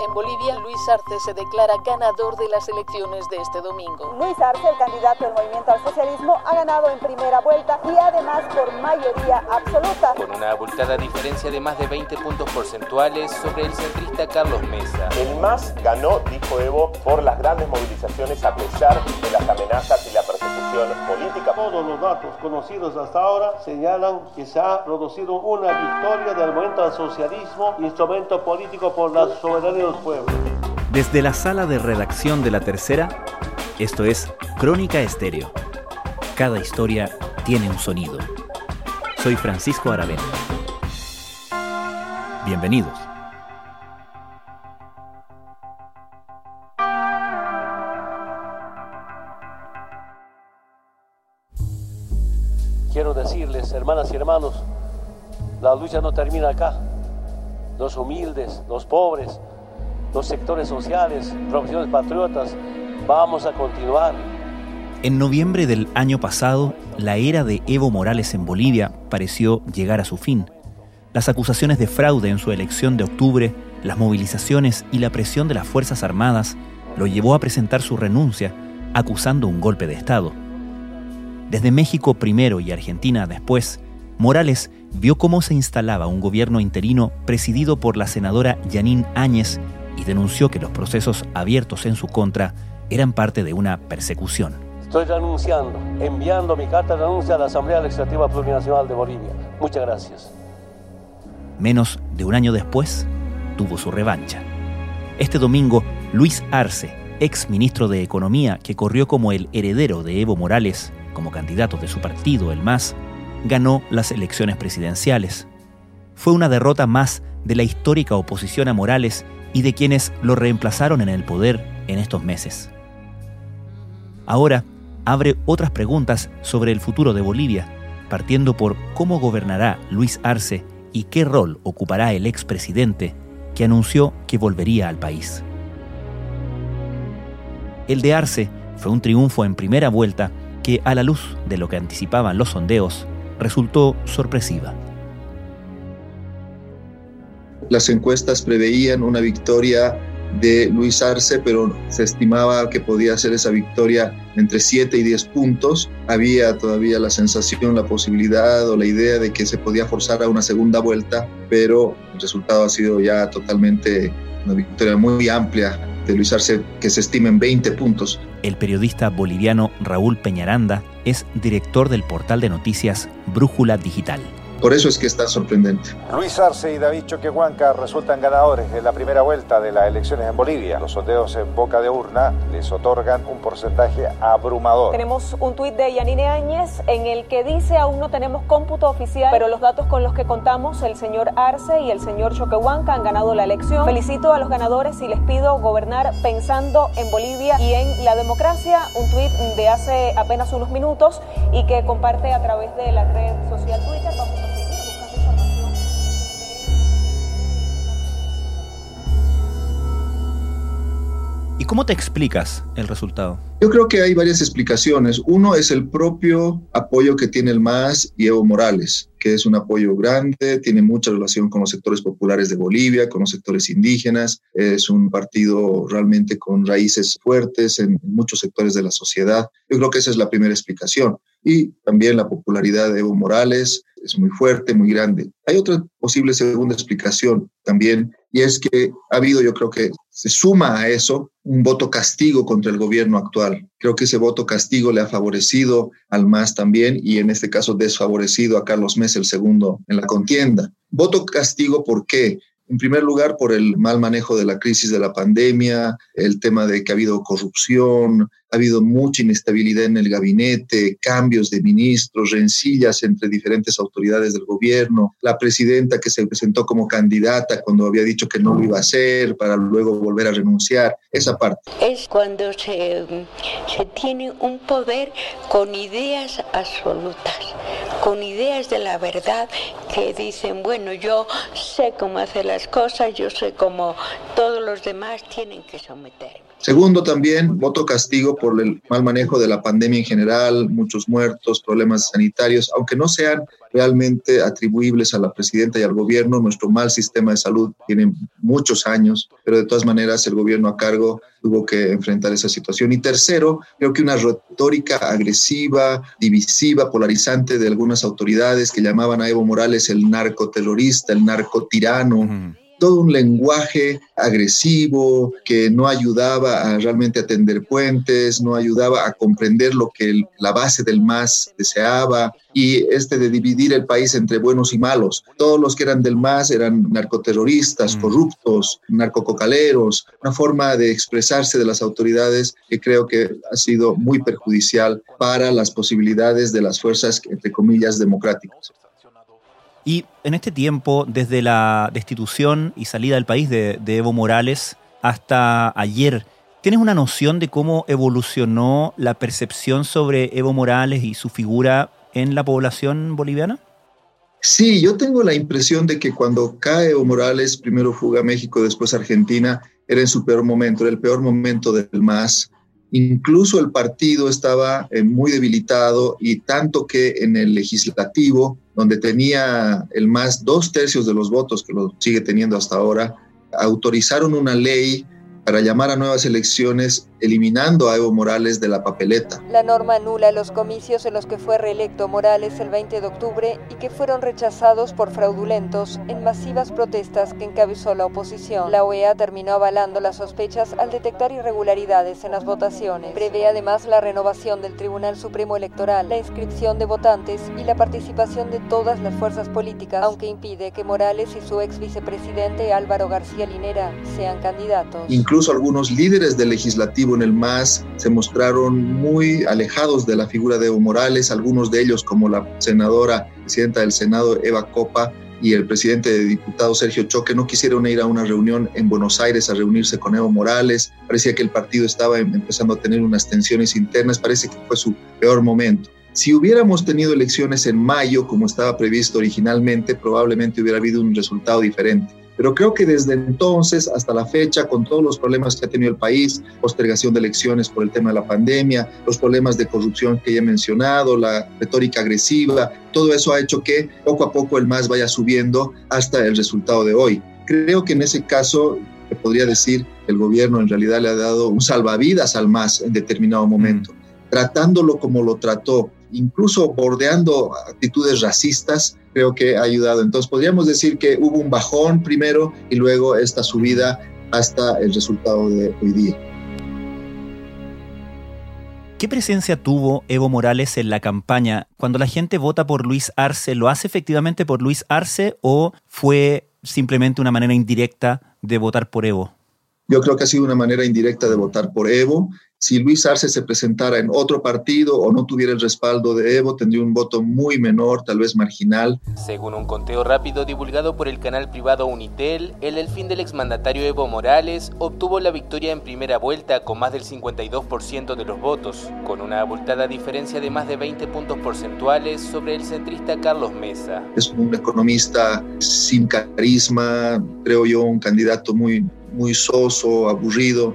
En Bolivia, Luis Arce se declara ganador de las elecciones de este domingo. Luis Arce, el candidato del Movimiento al Socialismo, ha ganado en primera vuelta y además por mayoría absoluta. Con una abultada diferencia de más de 20 puntos porcentuales sobre el centrista Carlos Mesa. El MAS ganó, dijo Evo, por las grandes movilizaciones a pesar de las amenazas y la persecución política. Todos los datos conocidos hasta ahora señalan que se ha producido una victoria del Movimiento al Socialismo, instrumento político por la soberanía desde la sala de redacción de La Tercera, esto es Crónica Estéreo. Cada historia tiene un sonido. Soy Francisco Aravena. Bienvenidos. Hermanas y hermanos, la lucha no termina acá. Los humildes, los pobres, los sectores sociales, profesiones patriotas, vamos a continuar. En noviembre del año pasado, la era de Evo Morales en Bolivia pareció llegar a su fin. Las acusaciones de fraude en su elección de octubre, las movilizaciones y la presión de las Fuerzas Armadas lo llevó a presentar su renuncia, acusando un golpe de Estado. Desde México primero y Argentina después, Morales vio cómo se instalaba un gobierno interino presidido por la senadora Janine Áñez y denunció que los procesos abiertos en su contra eran parte de una persecución. Estoy renunciando, enviando mi carta de renuncia a la Asamblea Legislativa Plurinacional de Bolivia. Muchas gracias. Menos de un año después, tuvo su revancha. Este domingo, Luis Arce, ex ministro de Economía que corrió como el heredero de Evo Morales como candidato de su partido, el MAS, ganó las elecciones presidenciales. Fue una derrota más de la histórica oposición a Morales y de quienes lo reemplazaron en el poder en estos meses. Ahora abre otras preguntas sobre el futuro de Bolivia, partiendo por cómo gobernará Luis Arce y qué rol ocupará el expresidente que anunció que volvería al país. El de Arce fue un triunfo en primera vuelta que, a la luz de lo que anticipaban los sondeos, resultó sorpresiva. Las encuestas preveían una victoria de Luis Arce, pero se estimaba que podía ser esa victoria entre 7 y 10 puntos. Había todavía la sensación, la posibilidad o la idea de que se podía forzar a una segunda vuelta, pero el resultado ha sido ya totalmente una victoria muy amplia de Luis Arce, que se estima en 20 puntos. El periodista boliviano Raúl Peñaranda es director del portal de noticias Brújula Digital. Por eso es que es tan sorprendente. Luis Arce y David Choquehuanca resultan ganadores en la primera vuelta de las elecciones en Bolivia. Los sondeos en boca de urna les otorgan un porcentaje abrumador. Tenemos un tuit de Yanine Áñez en el que dice aún no tenemos cómputo oficial, pero los datos con los que contamos, el señor Arce y el señor Choquehuanca han ganado la elección. Felicito a los ganadores y les pido gobernar pensando en Bolivia y en la democracia. Un tuit de hace apenas unos minutos y que comparte a través de la red social Twitter. ¿Y cómo te explicas el resultado? Yo creo que hay varias explicaciones. Uno es el propio apoyo que tiene el MAS y Evo Morales, que es un apoyo grande, tiene mucha relación con los sectores populares de Bolivia, con los sectores indígenas, es un partido realmente con raíces fuertes en muchos sectores de la sociedad. Yo creo que esa es la primera explicación. Y también la popularidad de Evo Morales es muy fuerte, muy grande. Hay otra posible segunda explicación también, y es que ha habido, yo creo que se suma a eso un voto castigo contra el gobierno actual. Creo que ese voto castigo le ha favorecido al MAS también y en este caso desfavorecido a Carlos Mesa el segundo en la contienda. Voto castigo, ¿por qué? En primer lugar, por el mal manejo de la crisis de la pandemia, el tema de que ha habido corrupción, ha habido mucha inestabilidad en el gabinete, cambios de ministros, rencillas entre diferentes autoridades del gobierno, la presidenta que se presentó como candidata cuando había dicho que no lo iba a hacer para luego volver a renunciar, esa parte. Es cuando se, tiene un poder con ideas absolutas, con ideas de la verdad que dicen, bueno, yo sé cómo hacer las cosas, yo sé cómo todo los demás tienen que someterme. Segundo, también voto castigo por el mal manejo de la pandemia en general, muchos muertos, problemas sanitarios, aunque no sean realmente atribuibles a la presidenta y al gobierno. Nuestro mal sistema de salud tiene muchos años, pero de todas maneras el gobierno a cargo tuvo que enfrentar esa situación. Y tercero, creo que una retórica agresiva, divisiva, polarizante de algunas autoridades que llamaban a Evo Morales el narcoterrorista, el narcotirano todo un lenguaje agresivo que no ayudaba a realmente atender puentes, no ayudaba a comprender lo que la base del MAS deseaba y este de dividir el país entre buenos y malos. Todos los que eran del MAS eran narcoterroristas, mm. corruptos, narcococaleros, una forma de expresarse de las autoridades que creo que ha sido muy perjudicial para las posibilidades de las fuerzas, entre comillas, democráticas. Y en este tiempo, desde la destitución y salida del país de, Evo Morales hasta ayer, ¿tienes una noción de cómo evolucionó la percepción sobre Evo Morales y su figura en la población boliviana? Sí, yo tengo la impresión de que cuando cae Evo Morales, primero fuga a México, después a Argentina, era en su peor momento, era el peor momento del MAS. Incluso el partido estaba eh, muy debilitado y tanto que en el legislativo donde tenía el más dos tercios de los votos, que lo sigue teniendo hasta ahora, autorizaron una ley para llamar a nuevas elecciones eliminando a Evo Morales de la papeleta. La norma anula los comicios en los que fue reelecto Morales el 20 de octubre y que fueron rechazados por fraudulentos en masivas protestas que encabezó la oposición. La OEA terminó avalando las sospechas al detectar irregularidades en las votaciones. Prevé además la renovación del Tribunal Supremo Electoral, la inscripción de votantes y la participación de todas las fuerzas políticas, aunque impide que Morales y su ex vicepresidente Álvaro García Linera sean candidatos. Incluso algunos líderes del legislativo el MAS se mostraron muy alejados de la figura de Evo Morales, algunos de ellos como la senadora, presidenta del Senado, Eva Copa, y el presidente de diputados Sergio Choque no quisieron ir a una reunión en Buenos Aires a reunirse con Evo Morales. Parecía que el partido estaba em, empezando a tener unas tensiones internas. Parece que fue su peor momento. Si hubiéramos tenido elecciones en mayo, como estaba previsto originalmente, probablemente hubiera habido un resultado diferente. Pero creo que desde entonces hasta la fecha, con todos los problemas que ha tenido el país, postergación de elecciones por el tema de la pandemia, los problemas de corrupción que ya he mencionado, la retórica agresiva, todo eso ha hecho que poco a poco el MAS vaya subiendo hasta el resultado de hoy. Creo que en ese caso, podría decir, el gobierno en realidad le ha dado un salvavidas al MAS en determinado momento, mm. tratándolo como lo trató, incluso bordeando actitudes racistas, creo que ha ayudado. Entonces podríamos decir que hubo un bajón primero y luego esta subida hasta el resultado de hoy día. ¿Qué presencia tuvo Evo Morales en la campaña? Cuando la gente vota por Luis Arce, ¿lo hace efectivamente por Luis Arce o fue simplemente una manera indirecta de votar por Evo? Yo creo que ha sido una manera indirecta de votar por Evo si Luis Arce se presentara en otro partido o no tuviera el respaldo de Evo, tendría un voto muy menor, tal vez marginal. Según un conteo rápido divulgado por el canal privado Unitel, el elfín del exmandatario Evo Morales obtuvo la victoria en primera vuelta con más del 52% de los votos, con una abultada diferencia de más de 20 puntos porcentuales sobre el centrista Carlos Mesa. Es un economista sin carisma, creo yo, un candidato muy, muy soso, aburrido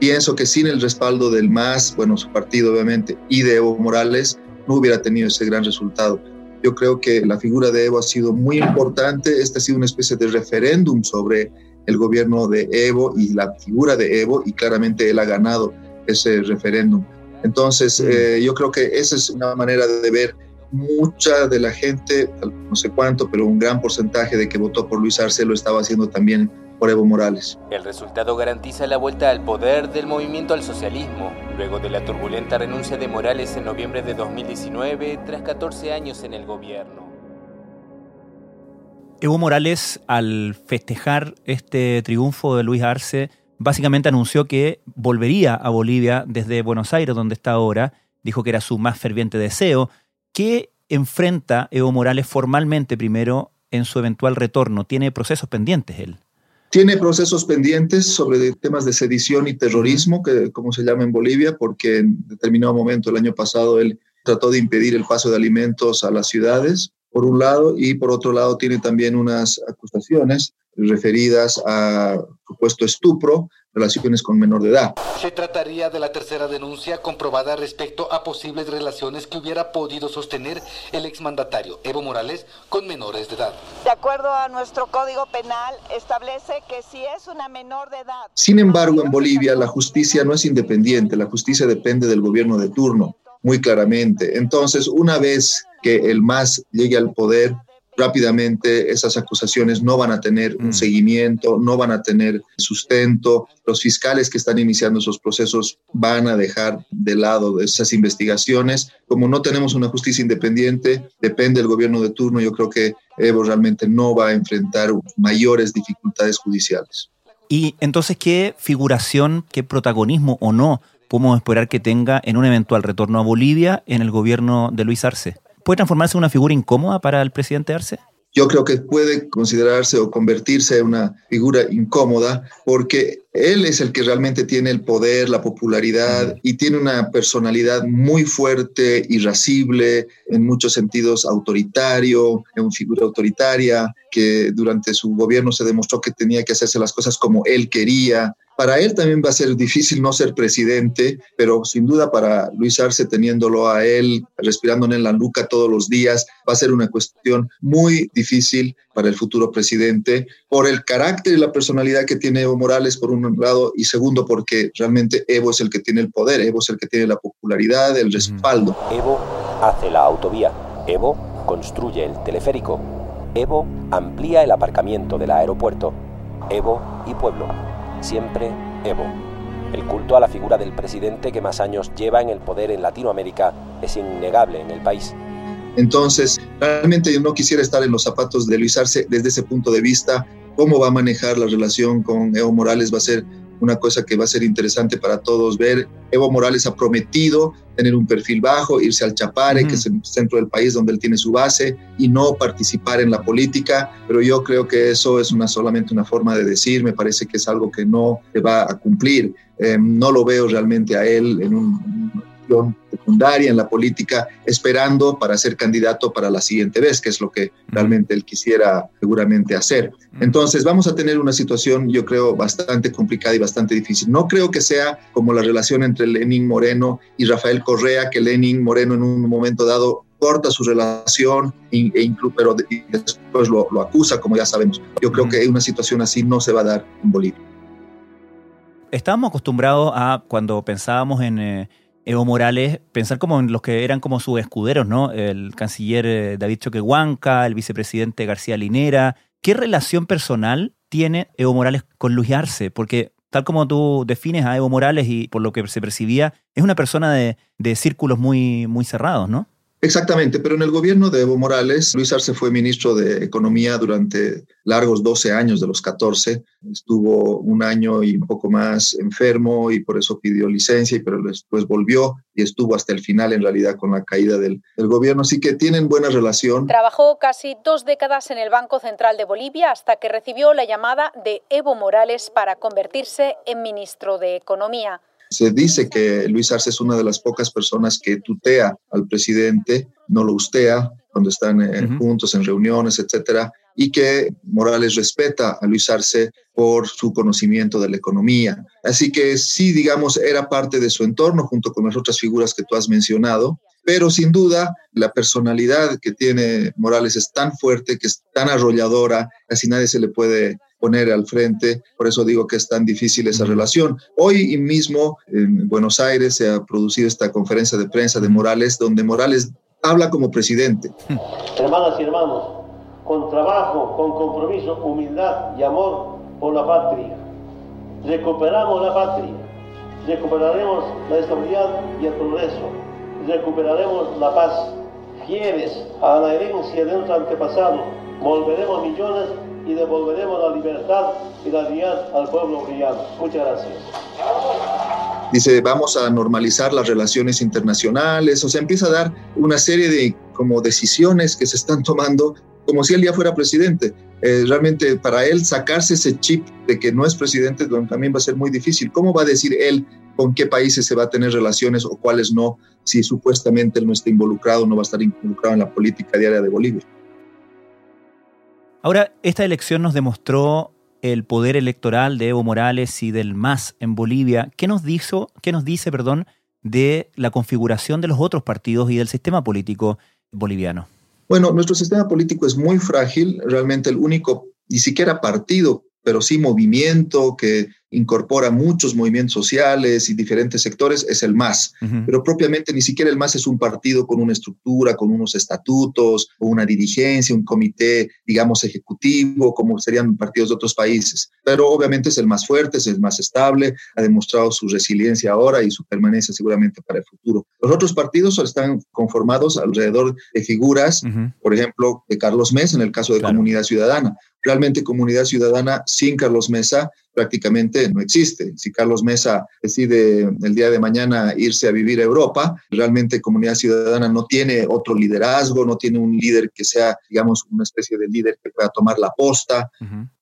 Pienso que sin el respaldo del MAS, bueno, su partido obviamente, y de Evo Morales, no hubiera tenido ese gran resultado. Yo creo que la figura de Evo ha sido muy importante. Este ha sido una especie de referéndum sobre el gobierno de Evo y la figura de Evo, y claramente él ha ganado ese referéndum. Entonces, eh, yo creo que esa es una manera de ver mucha de la gente, no sé cuánto, pero un gran porcentaje de que votó por Luis Arce lo estaba haciendo también por Evo Morales. El resultado garantiza la vuelta al poder del movimiento al socialismo, luego de la turbulenta renuncia de Morales en noviembre de 2019, tras 14 años en el gobierno. Evo Morales, al festejar este triunfo de Luis Arce, básicamente anunció que volvería a Bolivia desde Buenos Aires, donde está ahora. Dijo que era su más ferviente deseo. ¿Qué enfrenta Evo Morales formalmente primero en su eventual retorno? ¿Tiene procesos pendientes él? Tiene procesos pendientes sobre temas de sedición y terrorismo, que como se llama en Bolivia, porque en determinado momento el año pasado él trató de impedir el paso de alimentos a las ciudades, por un lado, y por otro lado tiene también unas acusaciones referidas a supuesto estupro, relaciones con menor de edad. Se trataría de la tercera denuncia comprobada respecto a posibles relaciones que hubiera podido sostener el exmandatario Evo Morales con menores de edad. De acuerdo a nuestro Código Penal, establece que si es una menor de edad... Sin embargo, en Bolivia la justicia no es independiente, la justicia depende del gobierno de turno, muy claramente. Entonces, una vez que el MAS llegue al poder, rápidamente esas acusaciones no van a tener un mm. seguimiento, no van a tener sustento. Los fiscales que están iniciando esos procesos van a dejar de lado esas investigaciones. Como no tenemos una justicia independiente, depende del gobierno de turno, yo creo que Evo realmente no va a enfrentar mayores dificultades judiciales. Y entonces, ¿qué figuración, qué protagonismo o no podemos esperar que tenga en un eventual retorno a Bolivia en el gobierno de Luis Arce? ¿Puede transformarse en una figura incómoda para el presidente Arce? Yo creo que puede considerarse o convertirse en una figura incómoda porque él es el que realmente tiene el poder, la popularidad y tiene una personalidad muy fuerte, irascible, en muchos sentidos autoritario, es una figura autoritaria que durante su gobierno se demostró que tenía que hacerse las cosas como él quería, para él también va a ser difícil no ser presidente, pero sin duda para Luis Arce, teniéndolo a él, respirándole en la nuca todos los días, va a ser una cuestión muy difícil para el futuro presidente, por el carácter y la personalidad que tiene Evo Morales, por un lado, y segundo, porque realmente Evo es el que tiene el poder, Evo es el que tiene la popularidad, el respaldo. Evo hace la autovía, Evo construye el teleférico, Evo amplía el aparcamiento del aeropuerto, Evo y pueblo siempre Evo. El culto a la figura del presidente que más años lleva en el poder en Latinoamérica es innegable en el país. Entonces, realmente yo no quisiera estar en los zapatos de Luis Arce desde ese punto de vista. Cómo va a manejar la relación con Evo Morales va a ser una cosa que va a ser interesante para todos ver. Evo Morales ha prometido tener un perfil bajo, irse al Chapare, que es el centro del país donde él tiene su base, y no participar en la política, pero yo creo que eso es una, solamente una forma de decir, me parece que es algo que no se va a cumplir. Em, no lo veo realmente a él en un secundaria en la política, esperando para ser candidato para la siguiente vez, que es lo que realmente él quisiera seguramente hacer. Entonces vamos a tener una situación, yo creo, bastante complicada y bastante difícil. No creo que sea como la relación entre Lenin Moreno y Rafael Correa, que Lenin Moreno en un momento dado corta su relación, e, pero después lo, lo, acusa, como ya sabemos. Yo creo que una situación así no se va a dar en Bolivia. Estábamos acostumbrados a, cuando pensábamos en, eh, Evo Morales, pensar como en los que eran como sus escuderos, ¿no? El canciller eh, David Choquehuanca, el vicepresidente García Linera. ¿Qué relación personal tiene Evo Morales con Luis Arce? Porque tal como tú defines a Evo Morales y por lo que se percibía, es una persona de, de círculos muy, muy cerrados, ¿no? Exactamente, pero en el gobierno de Evo Morales, Luis Arce fue ministro de Economía durante largos 12 años de los 14. Estuvo un año y un poco más enfermo y por eso pidió licencia, pero después volvió y estuvo hasta el final en realidad con la caída del, del gobierno. Así que tienen buena relación. Trabajó casi dos décadas en el Banco Central de Bolivia hasta que recibió la llamada de Evo Morales para convertirse en ministro de Economía. Se dice que Luis Arce es una de las pocas personas que tutea al presidente, no lo ustea cuando están eh, juntos en reuniones, etcétera, y que Morales respeta a Luis Arce por su conocimiento de la economía. Así que sí, digamos, era parte de su entorno junto con las otras figuras que tú has mencionado, pero sin duda la personalidad que tiene Morales es tan fuerte, que es tan arrolladora, casi nadie se le puede poner al frente. Por eso digo que es tan difícil esa relación. Hoy mismo en Buenos Aires se ha producido esta conferencia de prensa de Morales, donde Morales habla como presidente. Hermanas y hermanos, con trabajo, con compromiso, humildad y amor por la patria, recuperamos la patria, recuperaremos la estabilidad y el progreso, recuperaremos la paz, fieles a la herencia de nuestro antepasado, volveremos millones y devolveremos la libertad y la dignidad al pueblo boliviano. Muchas gracias. Dice, vamos a normalizar las relaciones internacionales, o sea, empieza a dar una serie de como decisiones que se están tomando como si él ya fuera presidente. Eh, realmente para él sacarse ese chip de que no es presidente también va a ser muy difícil. ¿Cómo va a decir él con qué países se va a tener relaciones o cuáles no, si supuestamente él no está involucrado, no va a estar involucrado en la política diaria de Bolivia? Ahora, esta elección nos demostró el poder electoral de Evo Morales y del MAS en Bolivia. ¿Qué nos, dijo, qué nos dice perdón, de la configuración de los otros partidos y del sistema político boliviano? Bueno, nuestro sistema político es muy frágil. Realmente el único, ni siquiera partido, pero sí movimiento que incorpora muchos movimientos sociales y diferentes sectores, es el MAS. Pero propiamente ni siquiera el MAS es un partido con una estructura, con unos estatutos o una dirigencia, un comité, digamos, ejecutivo, como serían partidos de otros países. Pero obviamente es el más fuerte, es el más estable, ha demostrado su resiliencia ahora y su permanencia seguramente para el futuro. Los otros partidos están conformados alrededor de figuras, por ejemplo, de Carlos Mesa, en el caso de Comunidad Ciudadana. Realmente Comunidad Ciudadana sin Carlos Mesa prácticamente no existe. Si Carlos Mesa decide el día de mañana irse a vivir a Europa, realmente Comunidad Ciudadana no tiene otro liderazgo, no tiene un líder que sea, digamos, una especie de líder que pueda tomar la posta.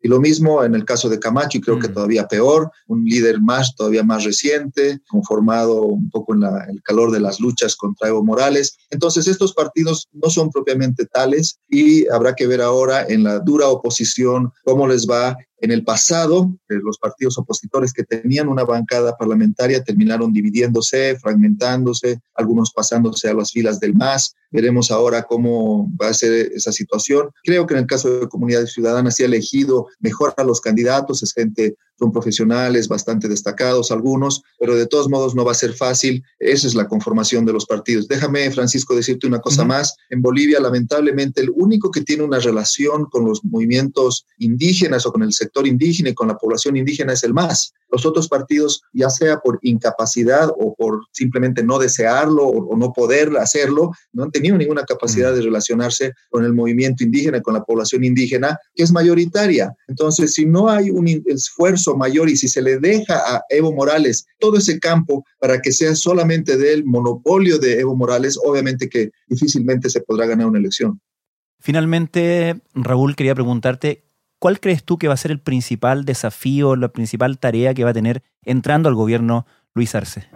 Y lo mismo en el caso de Camacho, y creo que todavía peor, un líder más, todavía más reciente, conformado un poco en el calor de las luchas contra Evo Morales. Entonces, estos partidos no son propiamente tales y habrá que ver ahora en la dura oposición cómo les va en el pasado, eh, los partidos opositores que tenían una bancada parlamentaria terminaron dividiéndose, fragmentándose, algunos pasándose a las filas del MAS. Veremos ahora cómo va a ser esa situación. Creo que en el caso de Comunidad Ciudadana se ha elegido mejor a los candidatos, es gente son profesionales bastante destacados algunos, pero de todos modos no va a ser fácil. Esa es la conformación de los partidos. Déjame, Francisco, decirte una cosa más. En Bolivia, lamentablemente, el único que tiene una relación con los movimientos indígenas o con el sector indígena y con la población indígena es el MAS. Los otros partidos, ya sea por incapacidad o por simplemente no desearlo o, no poder hacerlo, no han tenido ninguna capacidad de relacionarse con el movimiento indígena, con la población indígena, que es mayoritaria. Entonces, si no hay un esfuerzo mayor y si se le deja a Evo Morales todo ese campo para que sea solamente del monopolio de Evo Morales, obviamente que difícilmente se podrá ganar una elección. Finalmente, Raúl, quería preguntarte, ¿cuál crees tú que va a ser el principal desafío, la principal tarea que va a tener entrando al gobierno Luis Arce?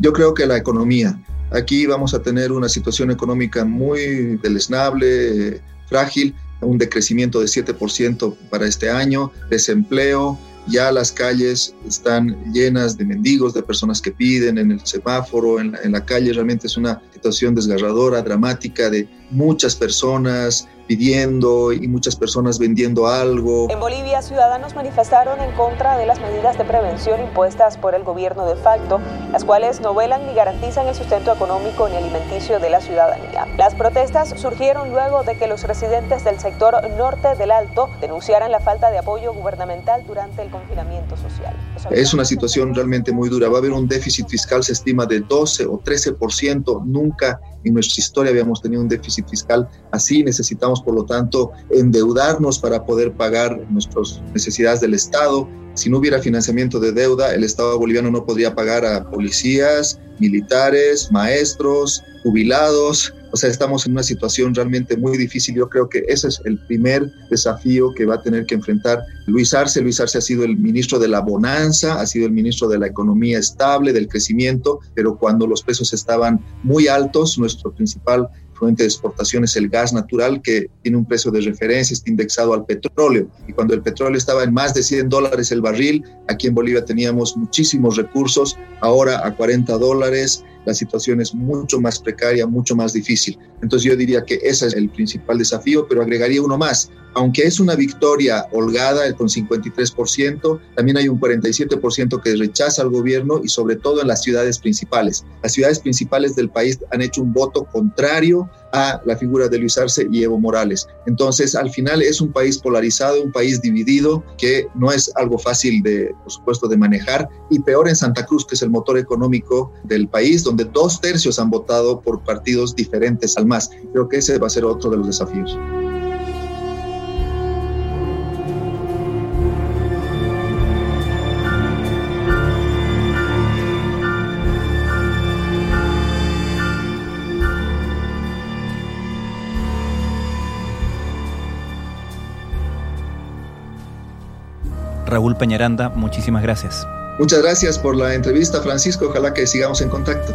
Yo creo que la economía. Aquí vamos a tener una situación económica muy deleznable, frágil, un decrecimiento de 7% para este año, desempleo, ya las calles están llenas de mendigos, de personas que piden en el semáforo, en la, en la calle, realmente es una situación desgarradora, dramática, de muchas personas pidiendo y muchas personas vendiendo algo. En Bolivia, ciudadanos manifestaron en contra de las medidas de prevención impuestas por el gobierno de facto, las cuales no velan ni garantizan el sustento económico ni alimenticio de la ciudadanía. Las protestas surgieron luego de que los residentes del sector norte del Alto denunciaran la falta de apoyo gubernamental durante el confinamiento social. Es una situación realmente muy dura. Va a haber un déficit fiscal, se estima de 12 o 13%. Nunca en nuestra historia habíamos tenido un déficit fiscal así. Necesitamos, por lo tanto, endeudarnos para poder pagar nuestras necesidades del Estado. Si no hubiera financiamiento de deuda, el Estado boliviano no podría pagar a policías, militares, maestros, jubilados. O sea, estamos en una situación realmente muy difícil. Yo creo que ese es el primer desafío que va a tener que enfrentar Luis Arce. Luis Arce ha sido el ministro de la bonanza, ha sido el ministro de la economía estable, del crecimiento, pero cuando los precios estaban muy altos, nuestro principal fuente de exportación es el gas natural que tiene un precio de referencia, está indexado al petróleo. Y cuando el petróleo estaba en más de 100 dólares el barril, aquí en Bolivia teníamos muchísimos recursos, ahora a 40 dólares la situación es mucho más precaria, mucho más difícil. Entonces yo diría que ese es el principal desafío, pero agregaría uno más. Aunque es una victoria holgada con 53%, también hay un 47% que rechaza al gobierno y sobre todo en las ciudades principales. Las ciudades principales del país han hecho un voto contrario a la figura de Luis Arce y Evo Morales. Entonces, al final es un país polarizado, un país dividido, que no es algo fácil de, por supuesto, de manejar. Y peor en Santa Cruz, que es el motor económico del país, donde dos tercios han votado por partidos diferentes al más. Creo que ese va a ser otro de los desafíos. Raúl Peñaranda, muchísimas gracias. Muchas gracias por la entrevista, Francisco. Ojalá que sigamos en contacto.